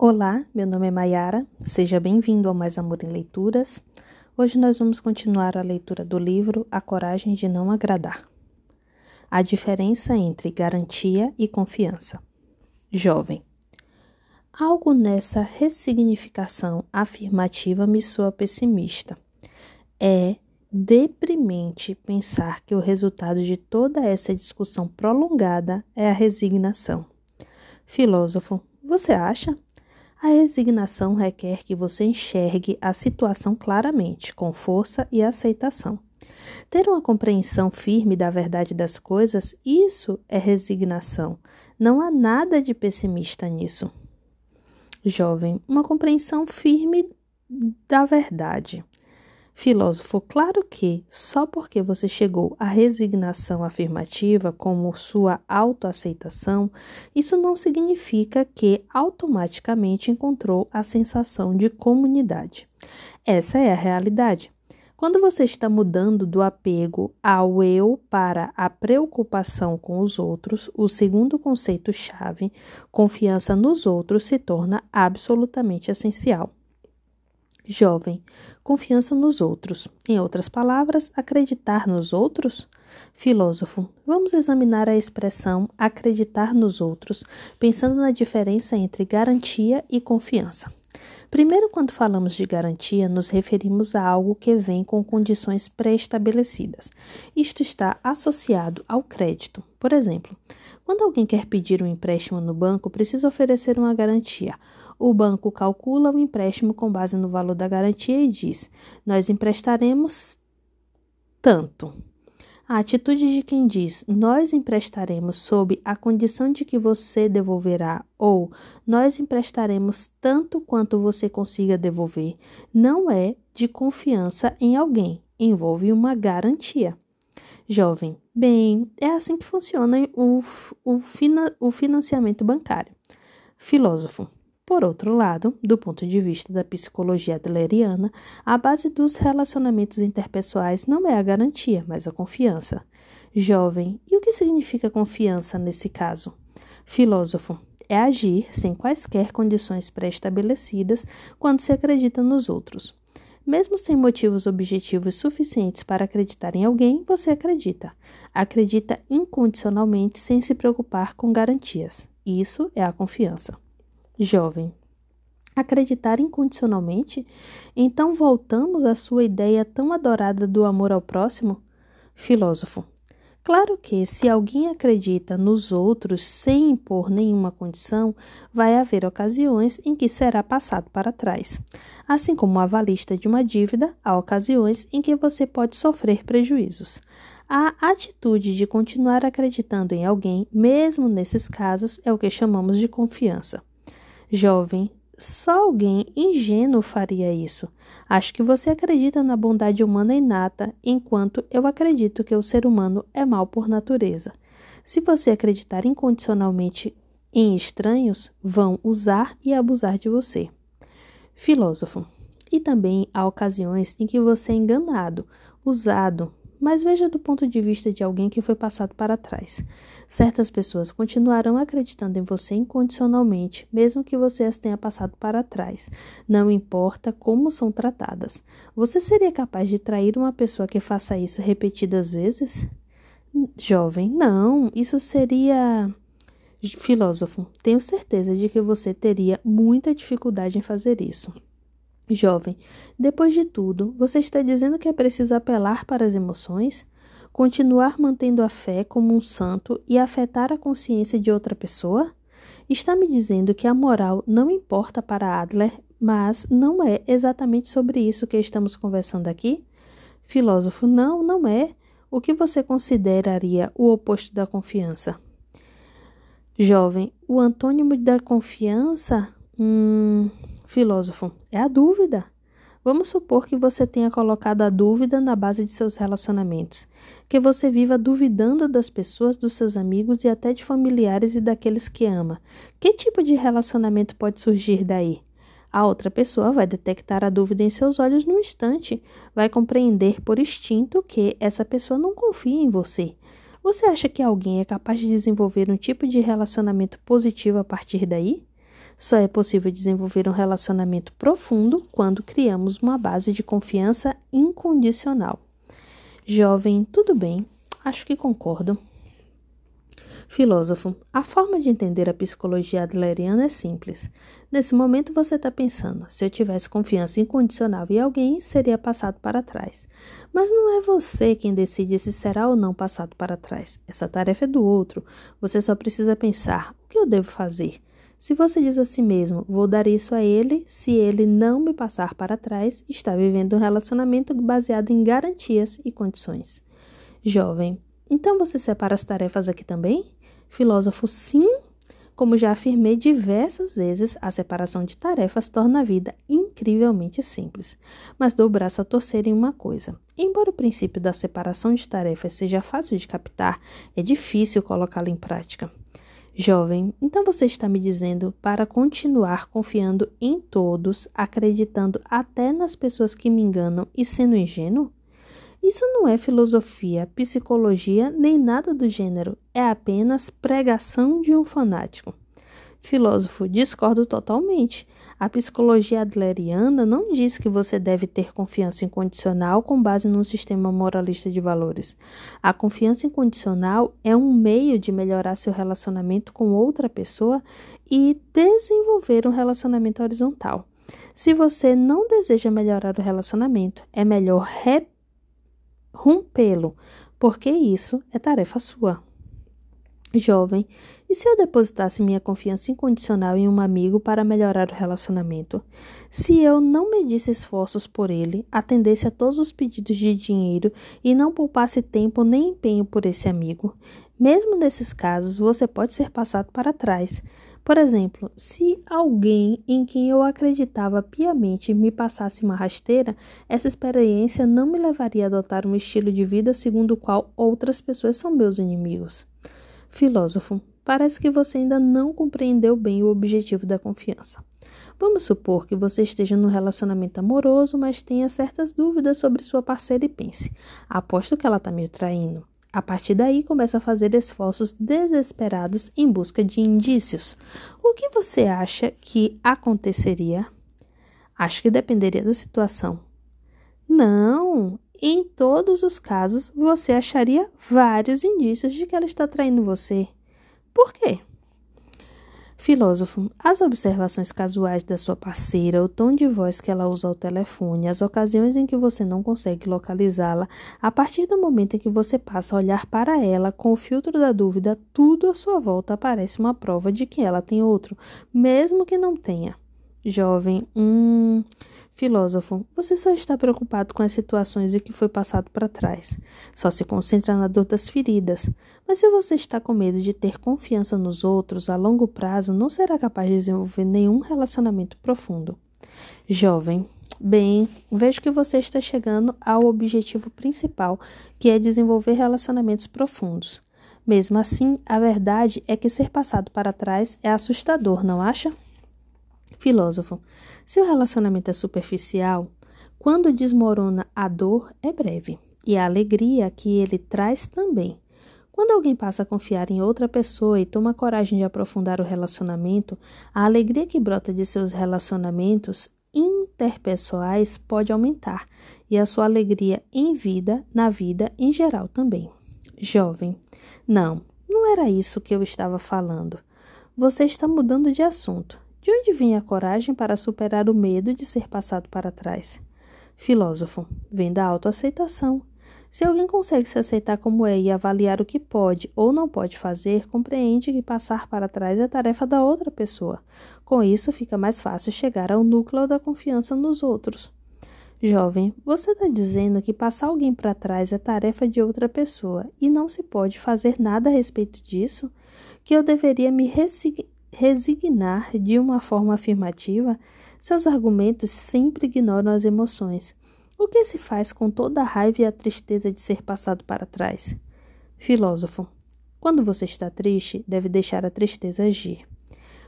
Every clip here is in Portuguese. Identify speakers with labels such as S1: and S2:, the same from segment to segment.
S1: Olá, meu nome é Maiara, seja bem-vindo ao Mais Amor em Leituras. Hoje nós vamos continuar a leitura do livro A Coragem de Não Agradar. A diferença entre garantia e confiança. Jovem. Algo nessa ressignificação afirmativa me soa pessimista. É deprimente pensar que o resultado de toda essa discussão prolongada é a resignação. Filósofo, você acha? A resignação requer que você enxergue a situação claramente, com força e aceitação. Ter uma compreensão firme da verdade das coisas, isso é resignação. Não há nada de pessimista nisso. Jovem, uma compreensão firme da verdade. Filósofo, claro que só porque você chegou à resignação afirmativa como sua autoaceitação, isso não significa que automaticamente encontrou a sensação de comunidade. Essa é a realidade. Quando você está mudando do apego ao eu para a preocupação com os outros, o segundo conceito-chave, confiança nos outros, se torna absolutamente essencial. Jovem, confiança nos outros. Em outras palavras, acreditar nos outros? Filósofo, vamos examinar a expressão acreditar nos outros, pensando na diferença entre garantia e confiança. Primeiro, quando falamos de garantia, nos referimos a algo que vem com condições pré-estabelecidas. Isto está associado ao crédito. Por exemplo, quando alguém quer pedir um empréstimo no banco, precisa oferecer uma garantia. O banco calcula o empréstimo com base no valor da garantia e diz: Nós emprestaremos tanto. A atitude de quem diz nós emprestaremos sob a condição de que você devolverá ou nós emprestaremos tanto quanto você consiga devolver não é de confiança em alguém, envolve uma garantia. Jovem, bem, é assim que funciona o, o, fina, o financiamento bancário. Filósofo, por outro lado, do ponto de vista da psicologia adleriana, a base dos relacionamentos interpessoais não é a garantia, mas a confiança. Jovem, e o que significa confiança nesse caso? Filósofo, é agir sem quaisquer condições pré-estabelecidas quando se acredita nos outros. Mesmo sem motivos objetivos suficientes para acreditar em alguém, você acredita. Acredita incondicionalmente sem se preocupar com garantias. Isso é a confiança. Jovem. Acreditar incondicionalmente? Então voltamos à sua ideia tão adorada do amor ao próximo? Filósofo. Claro que, se alguém acredita nos outros sem impor nenhuma condição, vai haver ocasiões em que será passado para trás. Assim como a avalista de uma dívida, há ocasiões em que você pode sofrer prejuízos. A atitude de continuar acreditando em alguém, mesmo nesses casos, é o que chamamos de confiança. Jovem, só alguém ingênuo faria isso. Acho que você acredita na bondade humana inata, enquanto eu acredito que o ser humano é mau por natureza. Se você acreditar incondicionalmente em estranhos, vão usar e abusar de você. Filósofo. E também há ocasiões em que você é enganado, usado, mas veja do ponto de vista de alguém que foi passado para trás. Certas pessoas continuarão acreditando em você incondicionalmente, mesmo que você as tenha passado para trás. Não importa como são tratadas. Você seria capaz de trair uma pessoa que faça isso repetidas vezes? Jovem, não. Isso seria. Filósofo, tenho certeza de que você teria muita dificuldade em fazer isso. Jovem, depois de tudo, você está dizendo que é preciso apelar para as emoções, continuar mantendo a fé como um santo e afetar a consciência de outra pessoa? Está me dizendo que a moral não importa para Adler, mas não é exatamente sobre isso que estamos conversando aqui? Filósofo, não, não é. O que você consideraria o oposto da confiança? Jovem, o antônimo da confiança? Hum, Filósofo, é a dúvida. Vamos supor que você tenha colocado a dúvida na base de seus relacionamentos, que você viva duvidando das pessoas, dos seus amigos e até de familiares e daqueles que ama. Que tipo de relacionamento pode surgir daí? A outra pessoa vai detectar a dúvida em seus olhos no instante, vai compreender por instinto que essa pessoa não confia em você. Você acha que alguém é capaz de desenvolver um tipo de relacionamento positivo a partir daí? Só é possível desenvolver um relacionamento profundo quando criamos uma base de confiança incondicional. Jovem, tudo bem, acho que concordo. Filósofo, a forma de entender a psicologia adleriana é simples. Nesse momento você está pensando: se eu tivesse confiança incondicional em alguém, seria passado para trás. Mas não é você quem decide se será ou não passado para trás. Essa tarefa é do outro. Você só precisa pensar: o que eu devo fazer? Se você diz a si mesmo, vou dar isso a ele, se ele não me passar para trás, está vivendo um relacionamento baseado em garantias e condições. Jovem, então você separa as tarefas aqui também? Filósofo, sim. Como já afirmei diversas vezes, a separação de tarefas torna a vida incrivelmente simples. Mas dou o braço a torcer em uma coisa. Embora o princípio da separação de tarefas seja fácil de captar, é difícil colocá-lo em prática. Jovem, então você está me dizendo para continuar confiando em todos, acreditando até nas pessoas que me enganam e sendo ingênuo? Isso não é filosofia, psicologia nem nada do gênero, é apenas pregação de um fanático. Filósofo, discordo totalmente. A psicologia adleriana não diz que você deve ter confiança incondicional com base num sistema moralista de valores. A confiança incondicional é um meio de melhorar seu relacionamento com outra pessoa e desenvolver um relacionamento horizontal. Se você não deseja melhorar o relacionamento, é melhor rompê-lo, porque isso é tarefa sua. Jovem, e se eu depositasse minha confiança incondicional em um amigo para melhorar o relacionamento? Se eu não medisse esforços por ele, atendesse a todos os pedidos de dinheiro e não poupasse tempo nem empenho por esse amigo? Mesmo nesses casos, você pode ser passado para trás, por exemplo, se alguém em quem eu acreditava piamente me passasse uma rasteira, essa experiência não me levaria a adotar um estilo de vida segundo o qual outras pessoas são meus inimigos. Filósofo, parece que você ainda não compreendeu bem o objetivo da confiança. Vamos supor que você esteja num relacionamento amoroso, mas tenha certas dúvidas sobre sua parceira e pense: aposto que ela está me traindo. A partir daí, começa a fazer esforços desesperados em busca de indícios. O que você acha que aconteceria? Acho que dependeria da situação. Não! Em todos os casos, você acharia vários indícios de que ela está traindo você. Por quê? Filósofo, as observações casuais da sua parceira, o tom de voz que ela usa ao telefone, as ocasiões em que você não consegue localizá-la, a partir do momento em que você passa a olhar para ela com o filtro da dúvida, tudo à sua volta parece uma prova de que ela tem outro, mesmo que não tenha. Jovem, hum. Filósofo, você só está preocupado com as situações em que foi passado para trás. Só se concentra na dor das feridas. Mas se você está com medo de ter confiança nos outros, a longo prazo não será capaz de desenvolver nenhum relacionamento profundo. Jovem, bem, vejo que você está chegando ao objetivo principal, que é desenvolver relacionamentos profundos. Mesmo assim, a verdade é que ser passado para trás é assustador, não acha? Filósofo, se o relacionamento é superficial, quando desmorona a dor é breve e a alegria que ele traz também. Quando alguém passa a confiar em outra pessoa e toma coragem de aprofundar o relacionamento, a alegria que brota de seus relacionamentos interpessoais pode aumentar e a sua alegria em vida, na vida em geral também. Jovem, não, não era isso que eu estava falando. Você está mudando de assunto. De onde vem a coragem para superar o medo de ser passado para trás? Filósofo, vem da autoaceitação. Se alguém consegue se aceitar como é e avaliar o que pode ou não pode fazer, compreende que passar para trás é tarefa da outra pessoa. Com isso, fica mais fácil chegar ao núcleo da confiança nos outros. Jovem, você está dizendo que passar alguém para trás é tarefa de outra pessoa e não se pode fazer nada a respeito disso? Que eu deveria me resignar resignar de uma forma afirmativa, seus argumentos sempre ignoram as emoções. O que se faz com toda a raiva e a tristeza de ser passado para trás? Filósofo. Quando você está triste, deve deixar a tristeza agir.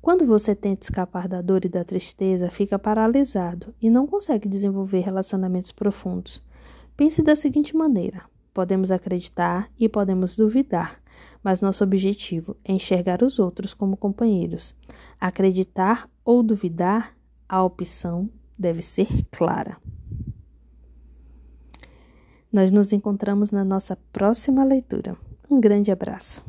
S1: Quando você tenta escapar da dor e da tristeza, fica paralisado e não consegue desenvolver relacionamentos profundos. Pense da seguinte maneira: podemos acreditar e podemos duvidar, mas nosso objetivo é enxergar os outros como companheiros. Acreditar ou duvidar, a opção deve ser clara. Nós nos encontramos na nossa próxima leitura. Um grande abraço.